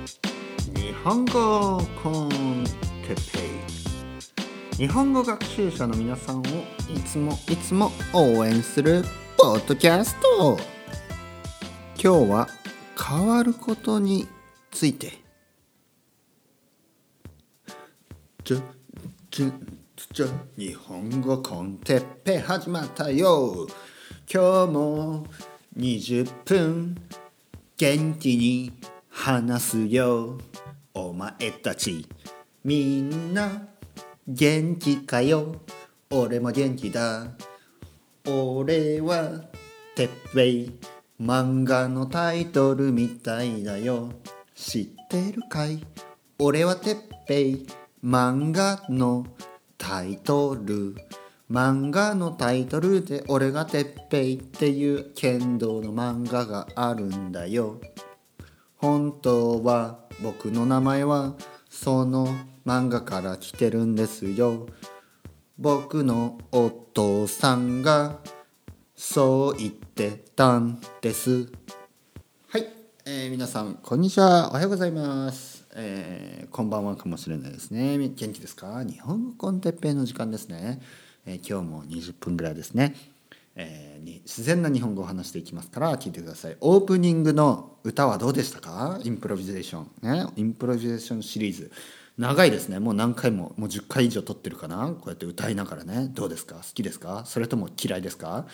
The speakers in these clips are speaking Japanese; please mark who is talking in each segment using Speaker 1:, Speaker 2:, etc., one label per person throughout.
Speaker 1: 日本語コンテッペイ日本語学習者の皆さんをいつもいつも応援するポッドキャスト。今日は変わることについて。じゃじゃじゃ日本語コンテッペイ始まったよ。今日も20分元気に話すよ。お前たちみんな元気かよ？俺も元気だ。俺はてっぺい漫画のタイトルみたいだよ。知ってるかい？俺はてっぺい漫画のタイトル。漫画のタイトルで「俺がてっぺい」っていう剣道の漫画があるんだよ。本当は僕の名前はその漫画から来てるんですよ。僕のお父さんがそう言ってたんです。はい、えー皆さんこんにちは。おはようございます、えーこんばんはかもしれないですね。元気ですか？日本語コンテッペイの時間ですね、えー今日も20分ぐらいですね。えーに自然な日本語を話していきますから聞いてください。オープニングの歌はどうでしたか？インプロビゼーション。ね？インプロビゼーションシリーズ。長いですね。もう何回ももう10回以上撮ってるかな？こうやって歌いながらね。どうですか？好きですか？それとも嫌いですか、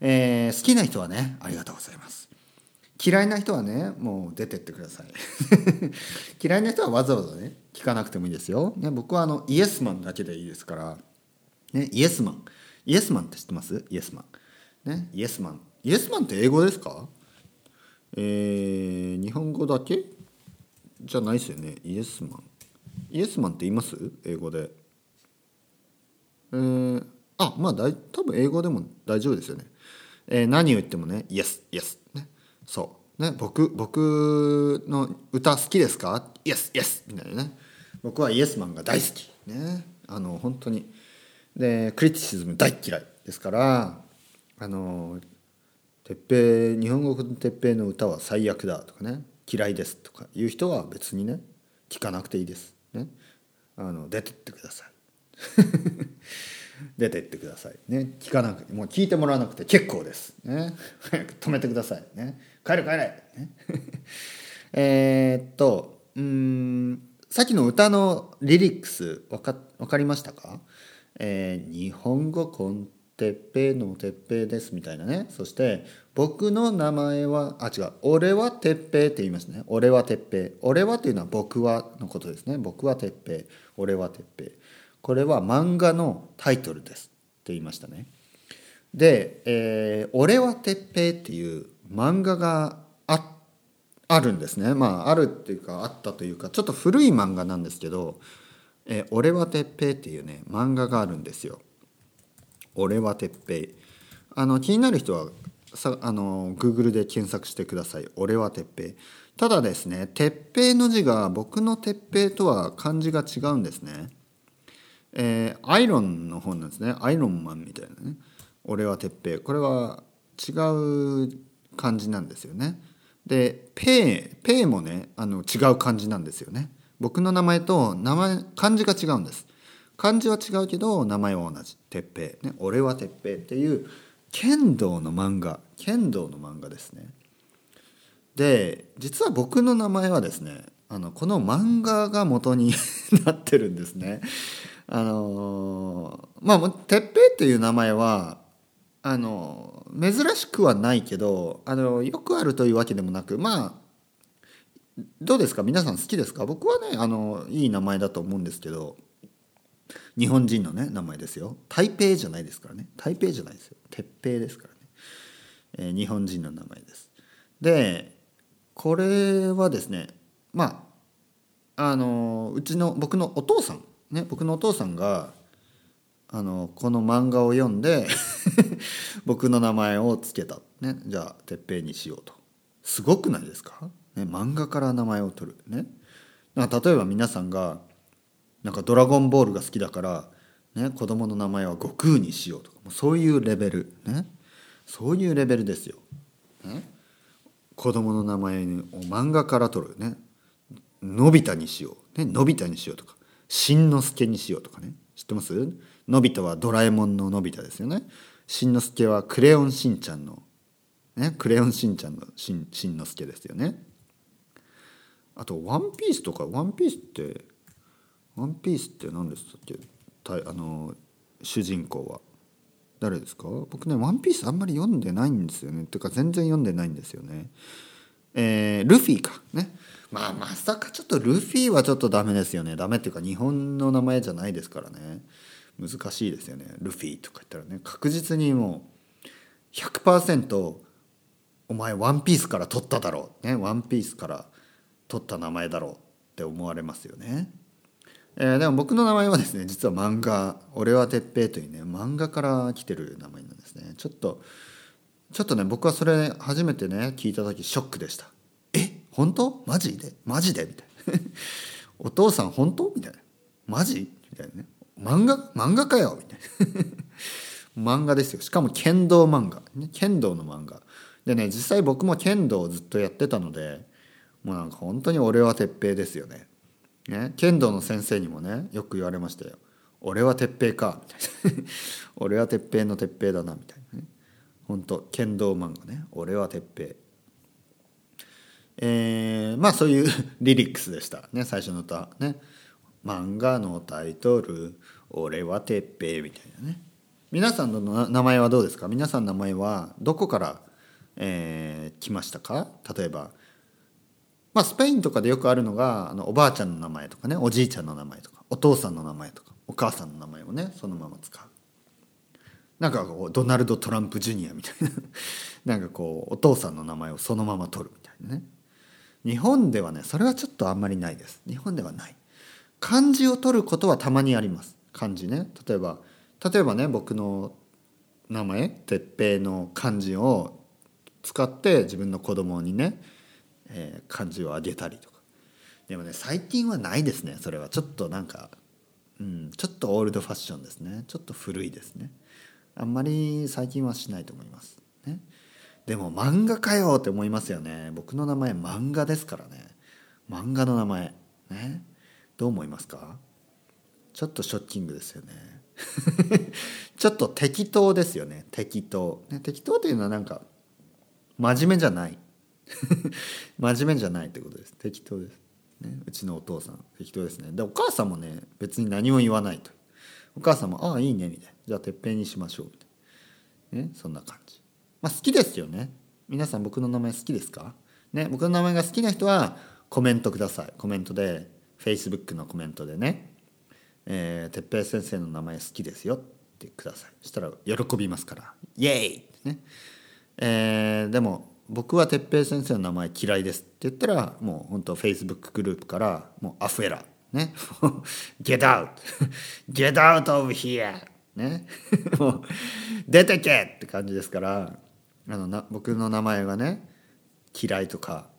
Speaker 1: えー好きな人はねありがとうございます。嫌いな人はねもう出てってください。嫌いな人はわざわざね聞かなくてもいいですよ、ね、僕はあのイエスマンだけでいいですから。ね、イエスマン。イエスマンって知ってます？イエスマン。ね、イエスマン。イエスマンって英語ですか？えー、日本語だけ？じゃないですよね。イエスマン。イエスマンって言います？英語で。えー、あ、まあ大、多分英語でも大丈夫ですよね。えー何を言ってもね、イエス、イエス。ね、そう。ね、僕、僕の歌好きですか？イエス、イエスみたいなね。僕はイエスマンが大好き。ね。あの、本当に。でクリティシズム大嫌いですからあの鉄平日本語の鉄平の歌は最悪だとかね嫌いですとかいう人は別にね聞かなくていいです、ね、あの出てってください。出てってくださいね。聞かなくもう聞いてもらわなくて結構ですね。早く止めてくださいね。帰れ帰れ、ね、えっとうんさっきの歌のリリックスわかわかりましたか？えー日本語コンテッペイのてっぺいですみたいなね。そして僕の名前はあ違う。俺はてっぺいって言いますね。俺はてっぺい。俺はというのは僕はのことですね。僕はてっぺい。俺はてっぺい。これは漫画のタイトルですって言いましたね。で、えー俺はてっぺい」っていう漫画がああるんですね。まああるっていうかあったというかちょっと古い漫画なんですけど「えー俺はてっぺい」っていうね漫画があるんですよ。俺はてっぺいあの気になる人はさあの Google で検索してください「俺はてっぺ」ただですね「てっぺい」の字が僕の「てっぺい」とは漢字が違うんですね。えーアイロンの方なんですね。アイロンマンみたいなね「俺はてっぺい」これは違う漢字なんですよね。で「ペイ」「ペイ」もねあの違う漢字なんですよね。僕の名前と名前漢字が違うんです。漢字は違うけど名前は同じ「てっぺい」ね「俺はてっぺい」っていう剣道の漫画剣道の漫画ですね。で実は僕の名前はですねあのこの漫画が元に なってるんですね。あのーまあてっぺいっていう名前はあの珍しくはないけどあのよくあるというわけでもなくまあどうですか？皆さん好きですか？僕はねあのいい名前だと思うんですけど。日本人のね名前ですよ。台北じゃないですからね。台北じゃないですよ。鉄平ですからね、えー日本人の名前です。でこれはですねまああのうちの僕のお父さんね僕のお父さんがあのこの漫画を読んで 僕の名前をつけた、ね、じゃあ鉄平にしようと。すごくないですか、ね、漫画から名前を取る。ね。なんか例えば皆さんがなんか「ドラゴンボール」が好きだから、ね、子供の名前は悟空にしようとかもうそういうレベルねそういうレベルですよ。ね、子供の名前を漫画から取るね。のび太にしよう、ね、のび太にしようとかしんのすけにしようとかね。知ってます？のび太はドラえもんののび太ですよね。しんのすけはクレヨンしんちゃんのねクレヨンしんちゃんのしんしんのすけですよね。あと「ワンピースとか「ワンピースって「ワンピースって何でしたっけ？あの主人公は。誰ですか？僕ね「ワンピースあんまり読んでないんですよね。てか全然読んでないんですよね。えー、ルフィか。ね。まあまさかちょっとルフィはちょっとダメですよね。ダメっていうか日本の名前じゃないですからね。難しいですよね。ルフィとか言ったらね。確実にもう100%お前ワンピースから取っただろう。ね。ワンピースから取った名前だろうって思われますよね。えー、でも僕の名前はですね実は漫画「俺は哲平」というね漫画から来てる名前なんですね。ちょっとちょっとね僕はそれ初めてね聞いた時ショックでした。え本当？マジで？マジで？みたいな。お父さん本当？みたいな。マジ？みたいなね。漫画？漫画かよ？みたいな。漫画ですよ。しかも剣道漫画、ね、剣道の漫画。でね実際僕も剣道をずっとやってたのでもうなんか本当に俺は鉄平ですよね。ね剣道の先生にもねよく言われましたよ。俺は鉄平かみたいな俺は鉄平の鉄平だなみたいなね。本当剣道漫画ね俺は鉄平。えー、まあそういう リリックスでしたね最初の歌ね。漫画のタイトル「俺は鉄平」みたいなね。皆さんの名前はどうですか？皆さんの名前はどこから、えー、来ましたか？例えば「まあ、スペインとかでよくあるのがあのおばあちゃんの名前とかねおじいちゃんの名前とかお父さんの名前とかお母さんの名前をねそのまま使う。なんかこうドナルド・トランプ・ジュニアみたいな。なんかこうお父さんの名前をそのまま取るみたいなね。日本ではねそれはちょっとあんまりないです。日本ではない。漢字を取ることはたまにあります。漢字ね。例えば例えばね僕の名前鉄平の漢字を使って自分の子供にねえー、漢字を上げたりとか。でもね最近はないですねそれは。ちょっとなんか、うん、ちょっとオールドファッションですね。ちょっと古いですね。あんまり最近はしないと思います、ね、でも漫画かよって思いますよね。僕の名前漫画ですからね。漫画の名前。ね。どう思いますか？ちょっとショッキングですよね。ちょっと適当ですよね。適当、ね、適当っていうのはなんか真面目じゃない。真面目じゃないってことです。適当です、ね、うちのお父さん。適当ですね。でお母さんもね別に何も言わないと。お母さんも「ああいいね」みたいな「じゃあてっぺんにしましょう」みたいな。ね。そんな感じ。まあ好きですよね。皆さん僕の名前好きですか？ね。僕の名前が好きな人はコメントください。コメントで Facebook のコメントでね「えー、てっぺい先生の名前好きですよ」ってください。そしたら喜びますから「イエーイ!」ってね。えー、でも僕は哲平先生の名前嫌いですって言ったらもう本当フェイスブックグループからもうアフエラね。Get out. Get out of here. ね。もう出てけって感じですからあのな僕の名前がね嫌いとか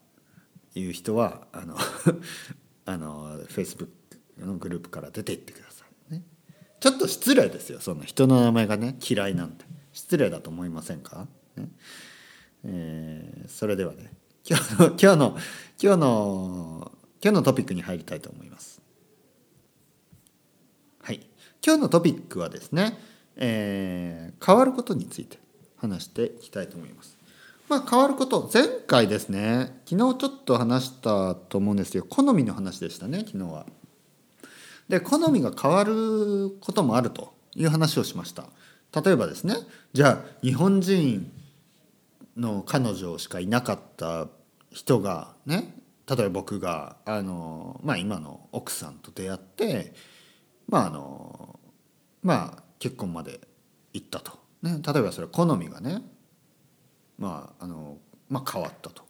Speaker 1: いう人はあの あのフェイスブックのグループから出ていってくださいね。ちょっと失礼ですよそんな人の名前がね嫌いなんて。失礼だと思いませんか、ね。えー、それではね今日の 今日の今日の今日のトピックに入りたいと思います。はい、今日のトピックはですね、えー、変わることについて話していきたいと思います。まあ変わること前回ですね昨日ちょっと話したと思うんですけど好みの話でしたね昨日は。で好みが変わることもあるという話をしました。例えばですねじゃあ日本人の彼女しかいなかった人がね例えば僕があの、まあ、今の奥さんと出会ってまああのまあ結婚まで行ったと、ね、例えばそれ好みがねまああの、まあ、変わったと。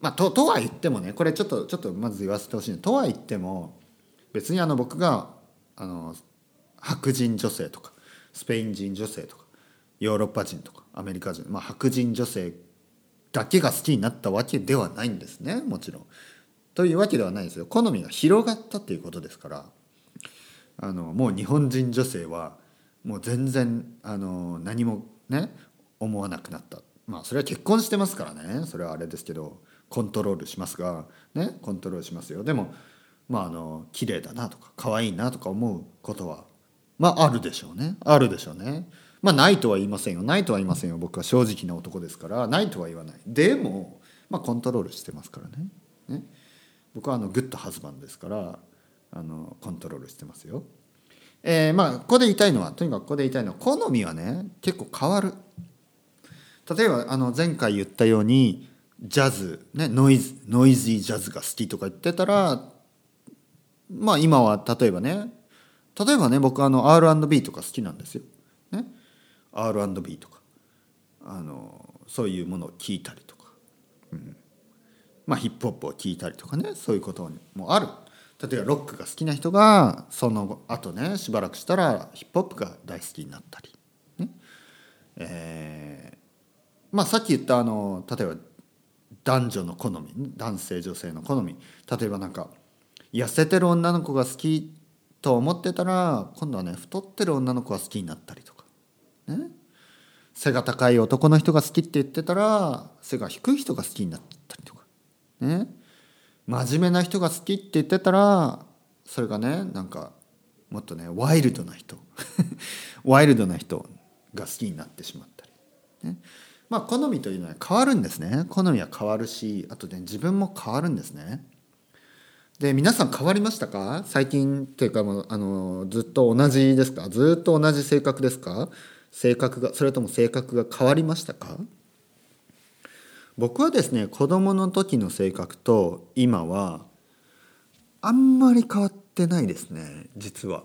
Speaker 1: まあ、ととは言ってもねこれちょっとちょっとまず言わせてほしいとは言っても別にあの僕があの白人女性とかスペイン人女性とかヨーロッパ人とかアメリカ人、まあ、白人女性だけが好きになったわけではないんですねもちろん。というわけではないですよ。好みが広がったっていうことですからあのもう日本人女性はもう全然あの何もね思わなくなった。まあそれは結婚してますからね。それはあれですけどコントロールしますがねコントロールしますよ。でもまああの綺麗だなとか可愛いなとか思うことはまああるでしょうね。あるでしょうね。まあないとは言いませんよ。ないとは言いませんよ。僕は正直な男ですから。ないとは言わない。でもまあコントロールしてますからね。ね。僕はあのグッドハズバンですからあのコントロールしてますよ。えー、まあここで言いたいのはとにかくここで言いたいのは好みはね結構変わる。例えばあの前回言ったようにジャズ、ね、ノイズノイズイジャズが好きとか言ってたらまあ今は例えばね例えばね僕あの R&B とか好きなんですよ。R&B とかあのそういうものを聞いたりとか、うん、まあヒップホップを聞いたりとかねそういうこともある。例えばロックが好きな人がその後ねしばらくしたらヒップホップが大好きになったり、ね。えー、まあさっき言ったあの例えば男女の好み男性女性の好み。例えばなんか痩せてる女の子が好きと思ってたら今度はね太ってる女の子が好きになったりとか、ね、背が高い男の人が好きって言ってたら背が低い人が好きになったりとか。ね。真面目な人が好きって言ってたらそれがねなんかもっとねワイルドな人。ワイルドな人が好きになってしまったり、ね、まあ好みというのは変わるんですね。好みは変わるしあとね自分も変わるんですね。で皆さん変わりましたか？最近っていうかもうあのずっと同じですか？ずっと同じ性格ですか？性格がそれとも性格が変わりましたか？僕はですね子供の時の性格と今はあんまり変わってないですね実は。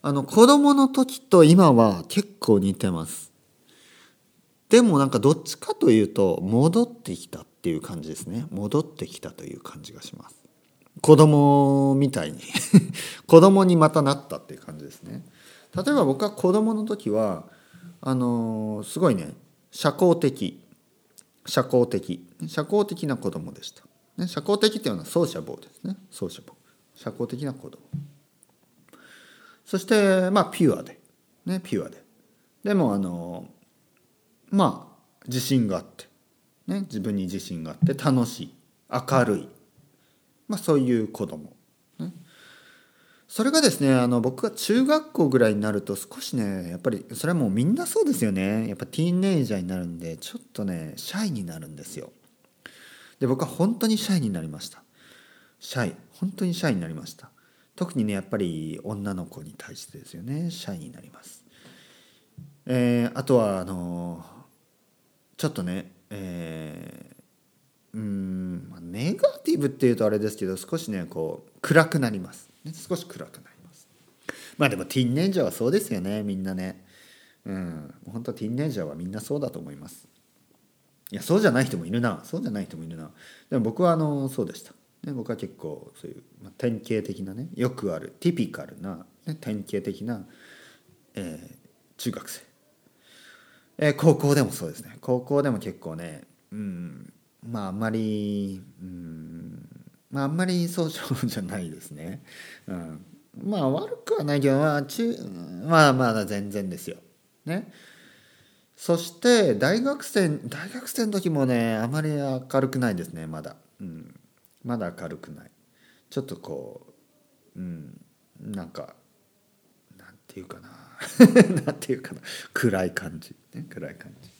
Speaker 1: あの子供の時と今は結構似てます。でもなんかどっちかというと戻ってきたっていう感じですね。戻ってきたという感じがします。子供みたいに。子供にまたなったっていう感じですね。例えば僕は子供の時はあの、すごいね。社交的。社交的。社交的な子供でした、ね、社交的っていうのはソーシャボーですね。ソーシャボー社交的な子供。そしてまあピュアで。ねピュアで。でもあのまあ自信があって、ね、自分に自信があって楽しい。明るい、まあ、そういう子供。それがですねあの僕が中学校ぐらいになると少しねやっぱりそれはもうみんなそうですよね。やっぱティーンエイジャーになるんでちょっとねシャイになるんですよ。で僕は本当にシャイになりました。シャイ。本当にシャイになりました。特にねやっぱり女の子に対してですよね。シャイになります。えー、あとはあのちょっとねえー、うんネガティブっていうとあれですけど少しねこう暗くなります、少し暗くなります。まあでもティンネイジャーはそうですよねみんなね。うん本当ティンネイジャーはみんなそうだと思います。いやそうじゃない人もいるな。そうじゃない人もいるな。でも僕はあのそうでした、ね、僕は結構そういう、まあ、典型的なねよくあるティピカルな、ね、典型的な、えー、中学生、えー、高校でもそうですね。高校でも結構ねうんまああんまりうんまああんまりそうじゃないですね。うん、まあ悪くはないけど、まあ、中まあまだ全然ですよ。ね。そして大学生大学生の時もねあまり明るくないですねまだ。うん、まだ明るくない。ちょっとこう、うん、なんかなんていうかな なんていうかな暗い感じ、ね、暗い感じ。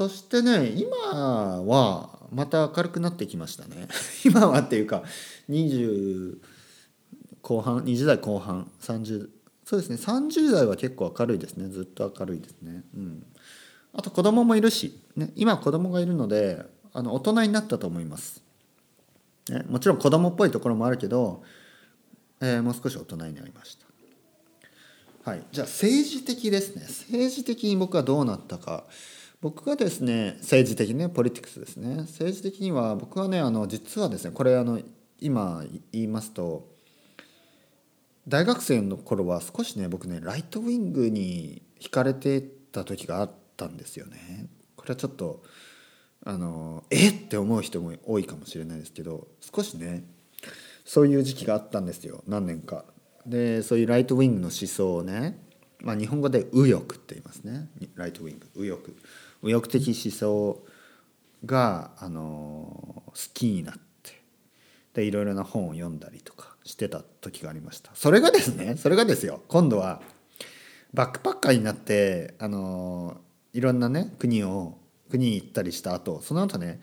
Speaker 1: そしてね今はまた明るくなってきましたね。今はっていうか20後半20代後半30そうですね30代は結構明るいですね。ずっと明るいですね。うん。あと子供もいるし、ね、今子供がいるのであの大人になったと思います、ね、もちろん子供っぽいところもあるけど、えー、もう少し大人になりました。はい。じゃあ政治的ですね。政治的に僕はどうなったか。僕がですね政治的ねポリティクスですね。政治的には僕はねあの実はですねこれあの今言いますと大学生の頃は少しね僕ねライトウィングに惹かれてた時があったんですよね。これはちょっとあのえって思う人も多いかもしれないですけど少しねそういう時期があったんですよ。何年か。でそういうライトウィングの思想をね、まあ、日本語で右翼って言いますね。ライトウィング右翼。右翼的思想が、あの好きになってでいろいろな本を読んだりとかしてた時がありました。それがですねそれがですよ。今度はバックパッカーになってあのいろんなね国を国に行ったりした後その後ね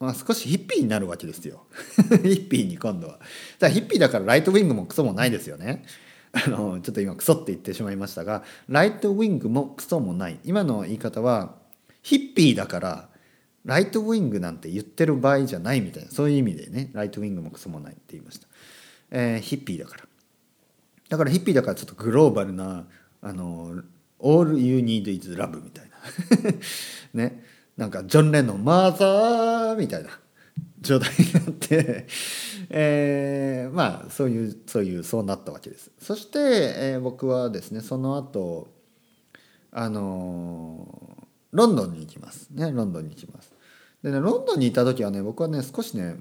Speaker 1: まあ、少しヒッピーになるわけですよ。ヒッピーに今度は。だヒッピーだからライトウィングもクソもないですよね。あのちょっと今クソって言ってしまいましたがライトウィングもクソもない。今の言い方はヒッピーだからライトウィングなんて言ってる場合じゃないみたいなそういう意味でねライトウィングもクソもないって言いました、えー、ヒッピーだから。だからヒッピーだからちょっとグローバルなあの All you need is love みたいな。ね。なんかジョン・レノン「マザー」みたいな。状態になってえー、まあそういうそういうそうなったわけです。そして、えー、僕はですねその後あのー、ロンドンに行きます。ねロンドンに行きます。でねロンドンにいた時はね僕はね少しね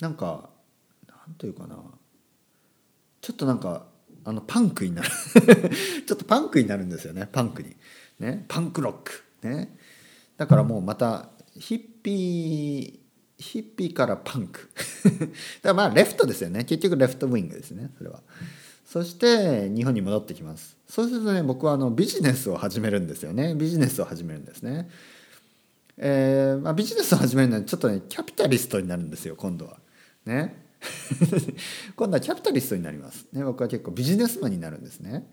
Speaker 1: なんかなんというかなちょっとなんかあのパンクになる。ちょっとパンクになるんですよねパンクに。ねパンクロック。ね。だからもうまたヒッピーヒッピーからパンク。だからまあレフトですよね。結局レフトウィングですね。それは。そして日本に戻ってきます。そうするとね僕はあのビジネスを始めるんですよね。ビジネスを始めるんですね。えーまあ、ビジネスを始めるのはちょっとねキャピタリストになるんですよ今度は。ね。今度はキャピタリストになります、ね、僕は結構ビジネスマンになるんですね。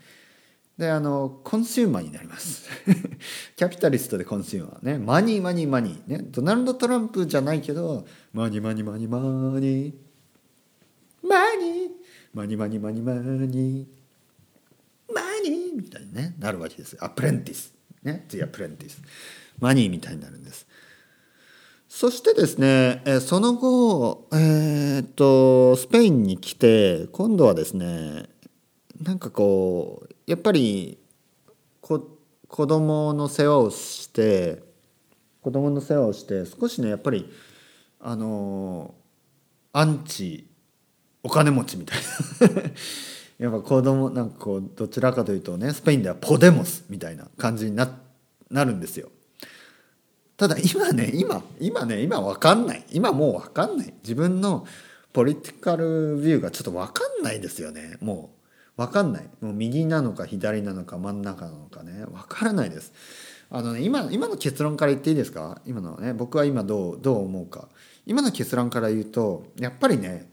Speaker 1: であのコンシューマーになります。キャピタリストでコンシューマーね。 money money money ね。ドナルド・トランプじゃないけど money money money money money money money money money money みたいに、ね、なるわけです Apprenticeね。次アプレンティスマニーみたいになるんです。そしてですねその後えー、っとスペインに来て今度はですねなんかこうやっぱり子供の世話をして子供の世話をして少しねやっぱりあのアンチお金持ちみたいな やっぱ子供なんかこうどちらかというとねスペインではポデモスみたいな感じにななるんですよ。ただ今ね今今ね今分かんない今もう分かんない自分のポリティカルビューがちょっと分かんないですよねもう。分かんない。もう右なのか左なのか真ん中なのかね。分からないです。あのね今今の結論から言っていいですか？今のね。僕は今どうどう思うか。今の結論から言うとやっぱりね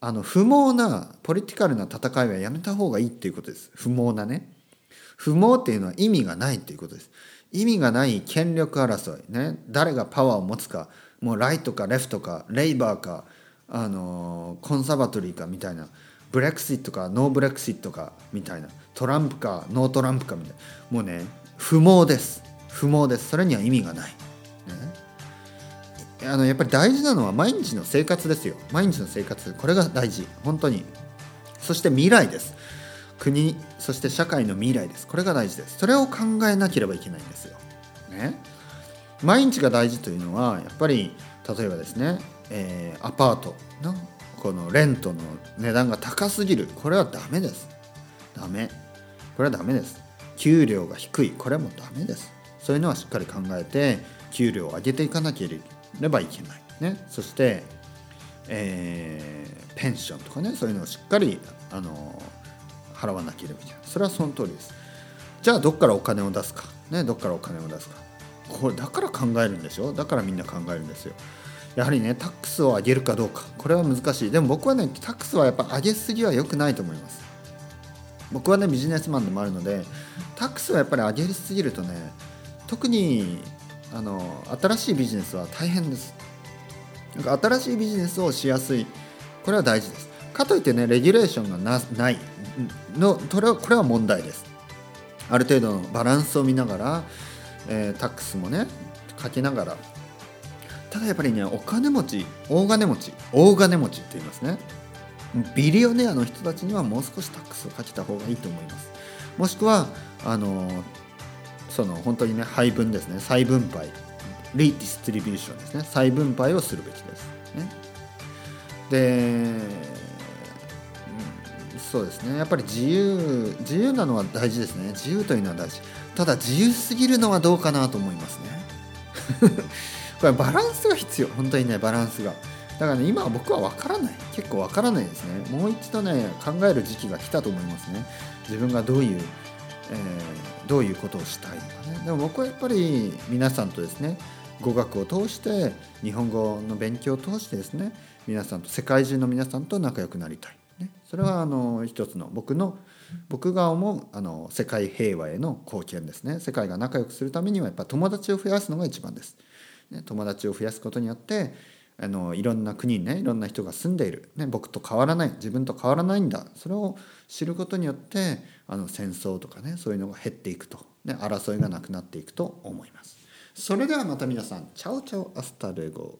Speaker 1: あの不毛なポリティカルな戦いはやめた方がいいっていうことです。不毛なね。不毛っていうのは意味がないっていうことです。意味がない権力争いね。誰がパワーを持つか。もう right か left か Labour かあのコンサバトリーかみたいな。 Brexit か no Brexit かみたいなトランプか no Trump かみたいな。もうね不毛です。不毛です。それには意味がない、ね、あのやっぱり大事なのは毎日の生活ですよ。毎日の生活。これが大事。本当に。そして未来です。国そして社会の未来です。これが大事です。それを考えなければいけないんですよ、ね、毎日が大事というのはやっぱり例えばですね、えー、アパート。このレントの値段が高すぎる。これはダメです。ダメ。これはダメです。給料が低い。これもダメです。そういうのはしっかり考えて給料を上げていかなければいけない、ね、そして、えー、ペンションとかね。そういうのをしっかりあの払わなければいけない。それはその通りです。じゃあどっからお金を出すか。ね。どっからお金を出すか。これだから考えるんでしょ。だからみんな考えるんですよ。やはりねタックスを上げるかどうか。これは難しい。でも僕はねタックスはやっぱ上げすぎは良くないと思います。僕はねビジネスマンでもあるのでタックスはやっぱり上げすぎるとね特にあの新しいビジネスは大変です。なんか新しいビジネスをしやすい。これは大事です。かといってねレギュレーションがない。のこれはこれは問題です。ある程度のバランスを見ながら、えー、タックスもねかけながら。ただやっぱりねお金持ち大金持ち大金持ちって言いますね。ビリオネアの人たちにはもう少しタックスをかけた方がいいと思います。もしくはあのその本当にね配分ですね。再分配。リディストリビューションですね。再分配をするべきです。ね。でそうですね。やっぱり自由自由なのは大事ですね。自由というのは大事。ただ自由すぎるのはどうかなと思いますね。これバランスが必要。本当にねバランスが。だからね今は僕は分からない。結構分からないですね。もう一度ね考える時期が来たと思いますね。自分がどういうえー、どういうことをしたいのかね。でも僕はやっぱり皆さんとですね語学を通して日本語の勉強を通してですね皆さんと世界中の皆さんと仲良くなりたい、ね、それはあの一つの僕の僕が思うあの世界平和への貢献ですね。世界が仲良くするためにはやっぱ友達を増やすのが一番です、ね、友達を増やすことによってあのいろんな国にねいろんな人が住んでいる、ね、僕と変わらない。自分と変わらないんだ。それを知ることによってあの戦争とかねそういうのが減っていくと、ね、争いがなくなっていくと思います。それではまた皆さん。 ciao ciao hasta luego。